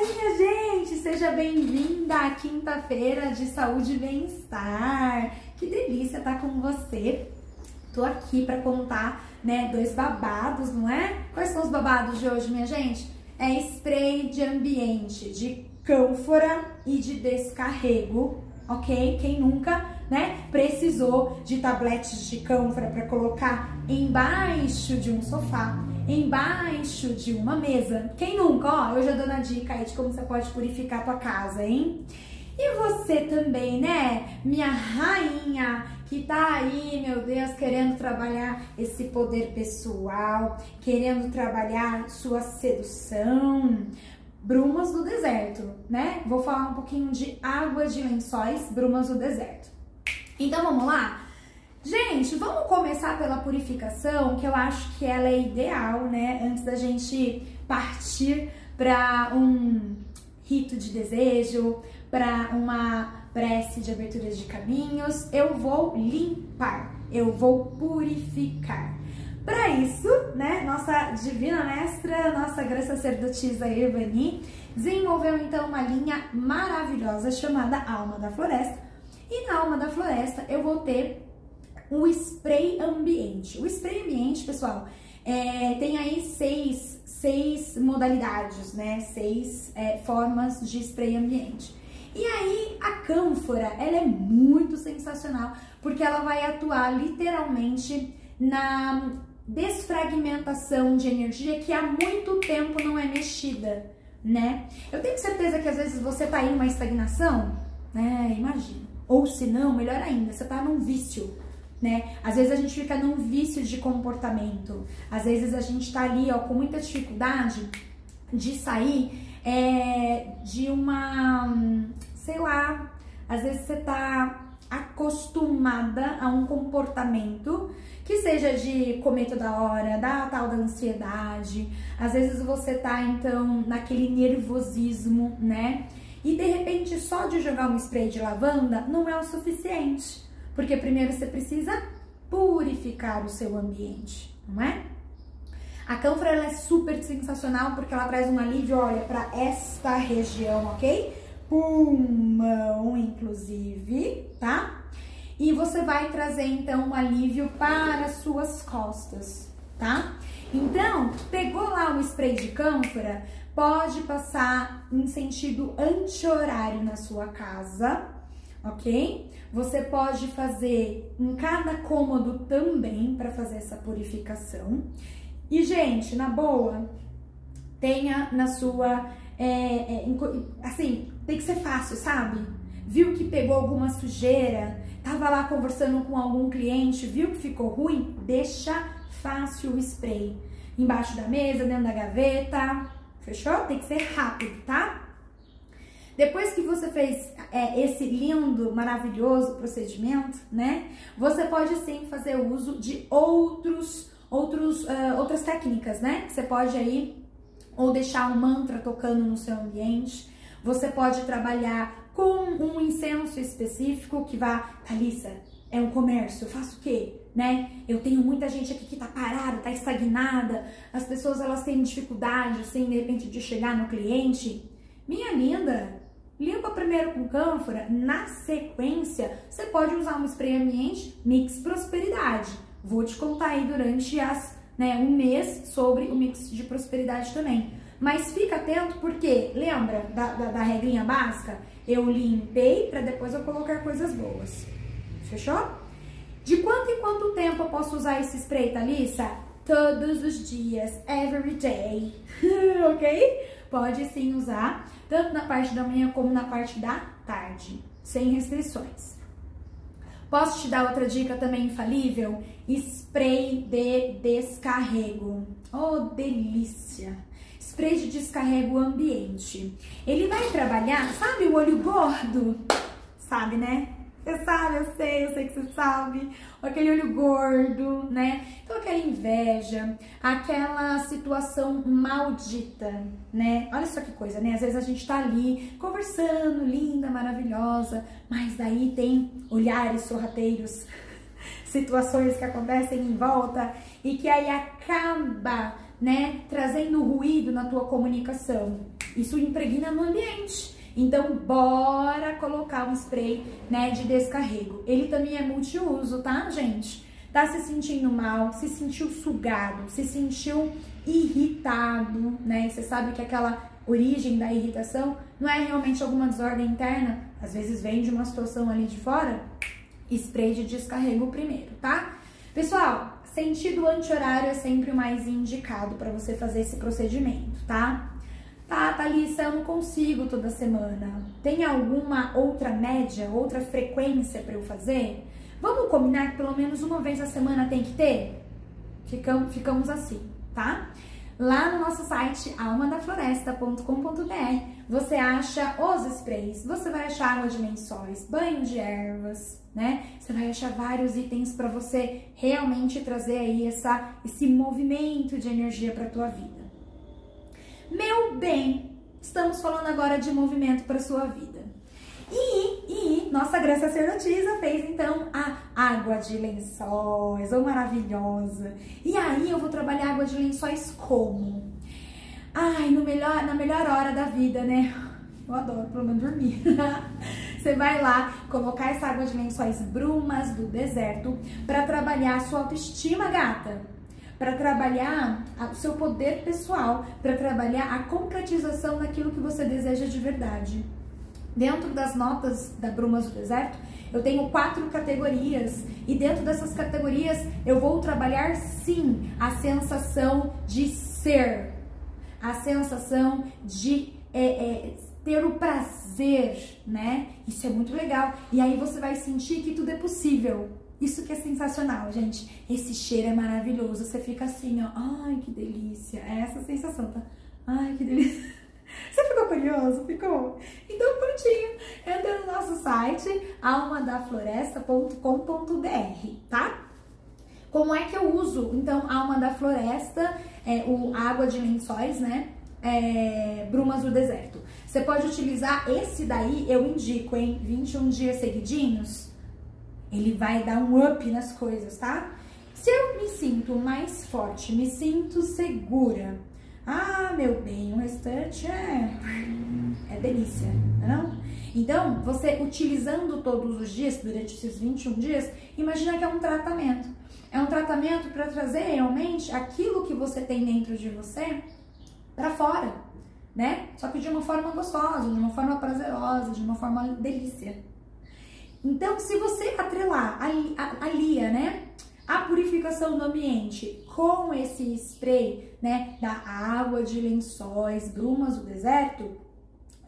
tarde, minha gente! Seja bem-vinda à quinta-feira de saúde e bem-estar. Que delícia estar com você. Tô aqui para contar, né, dois babados, não é? Quais são os babados de hoje, minha gente? É spray de ambiente, de cânfora e de descarrego, ok? Quem nunca, né, precisou de tabletes de cânfora para colocar embaixo de um sofá embaixo de uma mesa. Quem nunca? Ó, eu já dou na dica aí de como você pode purificar a tua casa, hein? E você também, né? Minha rainha que tá aí, meu Deus, querendo trabalhar esse poder pessoal, querendo trabalhar sua sedução. Brumas do deserto, né? Vou falar um pouquinho de água de lençóis, brumas do deserto. Então vamos lá? Gente, vamos começar pela purificação, que eu acho que ela é ideal, né? Antes da gente partir para um rito de desejo, para uma prece de abertura de caminhos, eu vou limpar, eu vou purificar. Para isso, né, nossa divina mestra, nossa grande sacerdotisa Irvani, desenvolveu então uma linha maravilhosa chamada Alma da Floresta. E na Alma da Floresta eu vou ter o spray ambiente. O spray ambiente, pessoal, é, tem aí seis, seis modalidades, né? Seis é, formas de spray ambiente. E aí a cânfora, ela é muito sensacional, porque ela vai atuar literalmente na desfragmentação de energia que há muito tempo não é mexida, né? Eu tenho certeza que às vezes você tá em uma estagnação, né? Imagina. Ou se não, melhor ainda, você tá num vício né? Às vezes a gente fica num vício de comportamento, às vezes a gente tá ali, ó, com muita dificuldade de sair é, de uma, sei lá, às vezes você tá acostumada a um comportamento que seja de comer toda hora, da tal da ansiedade, às vezes você tá então naquele nervosismo, né? E de repente só de jogar um spray de lavanda não é o suficiente. Porque primeiro você precisa purificar o seu ambiente, não é? A cânfora é super sensacional porque ela traz um alívio, olha, para esta região, ok? Pulmão, inclusive, tá? E você vai trazer então um alívio para as suas costas, tá? Então, pegou lá o spray de cânfora, pode passar em sentido anti-horário na sua casa, ok? Você pode fazer em cada cômodo também para fazer essa purificação. E, gente, na boa, tenha na sua. É, é, assim, tem que ser fácil, sabe? Viu que pegou alguma sujeira, tava lá conversando com algum cliente, viu que ficou ruim? Deixa fácil o spray. Embaixo da mesa, dentro da gaveta. Fechou? Tem que ser rápido, tá? Depois que você fez é, esse lindo, maravilhoso procedimento, né? Você pode sim fazer uso de outros, outros, uh, outras técnicas, né? Você pode aí ou deixar um mantra tocando no seu ambiente. Você pode trabalhar com um incenso específico que vá, Thalissa, é um comércio, eu faço o quê? Né? Eu tenho muita gente aqui que tá parada, tá estagnada, as pessoas elas têm dificuldade, assim, de repente, de chegar no cliente. Minha linda, Limpa primeiro com cânfora, na sequência você pode usar um spray ambiente Mix Prosperidade. Vou te contar aí durante as, né, um mês sobre o Mix de Prosperidade também. Mas fica atento porque, lembra da, da, da regrinha básica? Eu limpei para depois eu colocar coisas boas. Fechou? De quanto em quanto tempo eu posso usar esse spray, Thalissa? Todos os dias, every day, ok? Pode sim usar tanto na parte da manhã como na parte da tarde, sem restrições. Posso te dar outra dica também infalível? Spray de descarrego. Oh, delícia! Spray de descarrego ambiente. Ele vai trabalhar, sabe o olho gordo? Sabe, né? Você sabe, eu sei, eu sei que você sabe. Aquele olho gordo, né? Então, aquela inveja, aquela situação maldita, né? Olha só que coisa, né? Às vezes a gente tá ali conversando, linda, maravilhosa, mas daí tem olhares sorrateiros, situações que acontecem em volta e que aí acaba, né, trazendo ruído na tua comunicação. isso impregna no ambiente. Então, bora colocar um spray, né, de descarrego. Ele também é multiuso, tá, gente? Tá se sentindo mal, se sentiu sugado, se sentiu irritado, né? Você sabe que aquela origem da irritação não é realmente alguma desordem interna, às vezes vem de uma situação ali de fora. Spray de descarrego primeiro, tá? Pessoal, sentido anti-horário é sempre o mais indicado para você fazer esse procedimento, tá? Tá, Thalissa, eu não consigo toda semana. Tem alguma outra média, outra frequência para eu fazer? Vamos combinar que pelo menos uma vez a semana tem que ter? Ficamos, ficamos assim, tá? Lá no nosso site almadafloresta.com.br você acha os sprays, você vai achar água de lençóis, banho de ervas, né? Você vai achar vários itens para você realmente trazer aí essa, esse movimento de energia para tua vida. Meu bem, estamos falando agora de movimento para sua vida. E, e nossa Graça Sacerdotisa fez então a água de lençóis, oh maravilhosa. E aí eu vou trabalhar água de lençóis como? Ai, no melhor, na melhor hora da vida, né? Eu adoro, pelo menos dormir. Você vai lá colocar essa água de lençóis brumas do deserto para trabalhar a sua autoestima, gata para trabalhar o seu poder pessoal, para trabalhar a concretização daquilo que você deseja de verdade. Dentro das notas da Brumas do Deserto, eu tenho quatro categorias e dentro dessas categorias eu vou trabalhar sim a sensação de ser, a sensação de é, é, ter o prazer, né? Isso é muito legal. E aí você vai sentir que tudo é possível. Isso que é sensacional, gente. Esse cheiro é maravilhoso. Você fica assim, ó. Ai, que delícia. É essa sensação, tá? Ai, que delícia. Você ficou curioso? Ficou? Então, prontinho. Entra no nosso site almadafloresta.com.br, tá? Como é que eu uso, então, alma da floresta, é, o água de lençóis, né? É, brumas do deserto. Você pode utilizar esse daí, eu indico, hein? 21 dias seguidinhos ele vai dar um up nas coisas, tá? Se eu me sinto mais forte, me sinto segura, ah, meu bem, o restante é, é delícia, não? Então, você utilizando todos os dias, durante esses 21 dias, imagina que é um tratamento. É um tratamento para trazer realmente aquilo que você tem dentro de você para fora, né? Só que de uma forma gostosa, de uma forma prazerosa, de uma forma delícia. Então, se você atrelar, alia, né, a purificação do ambiente com esse spray, né, da água de lençóis, brumas do deserto,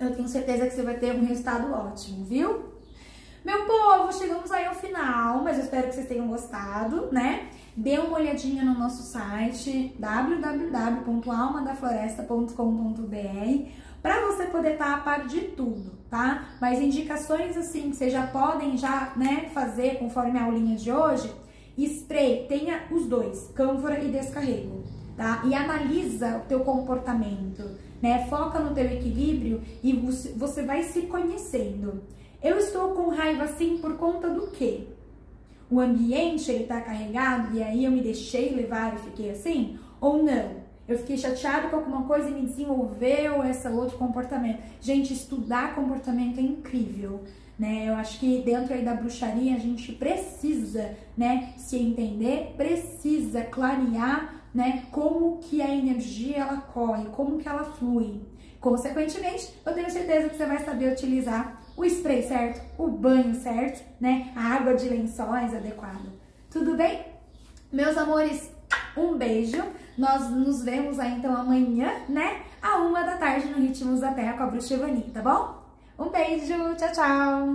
eu tenho certeza que você vai ter um resultado ótimo, viu? Meu povo, chegamos aí ao final, mas eu espero que vocês tenham gostado, né? Dê uma olhadinha no nosso site www.almadafloresta.com.br para você poder estar a par de tudo, tá? Mas indicações assim que vocês já podem já, né, fazer conforme a aulinha de hoje, spray, tenha os dois, cânfora e descarrego, tá? E analisa o teu comportamento, né? Foca no teu equilíbrio e você vai se conhecendo. Eu estou com raiva assim por conta do quê? O ambiente ele tá carregado e aí eu me deixei levar e fiquei assim? Ou não? Eu fiquei chateado com alguma coisa e me desenvolveu esse outro comportamento. Gente, estudar comportamento é incrível, né? Eu acho que dentro aí da bruxaria a gente precisa, né, se entender, precisa clarear, né, como que a energia ela corre, como que ela flui. Consequentemente, eu tenho certeza que você vai saber utilizar o spray certo, o banho certo, né, a água de lençóis adequada. Tudo bem? Meus amores, um beijo. Nós nos vemos aí então amanhã, né? A uma da tarde no Ritmos da Terra com a Bruxa Evani, tá bom? Um beijo, tchau, tchau!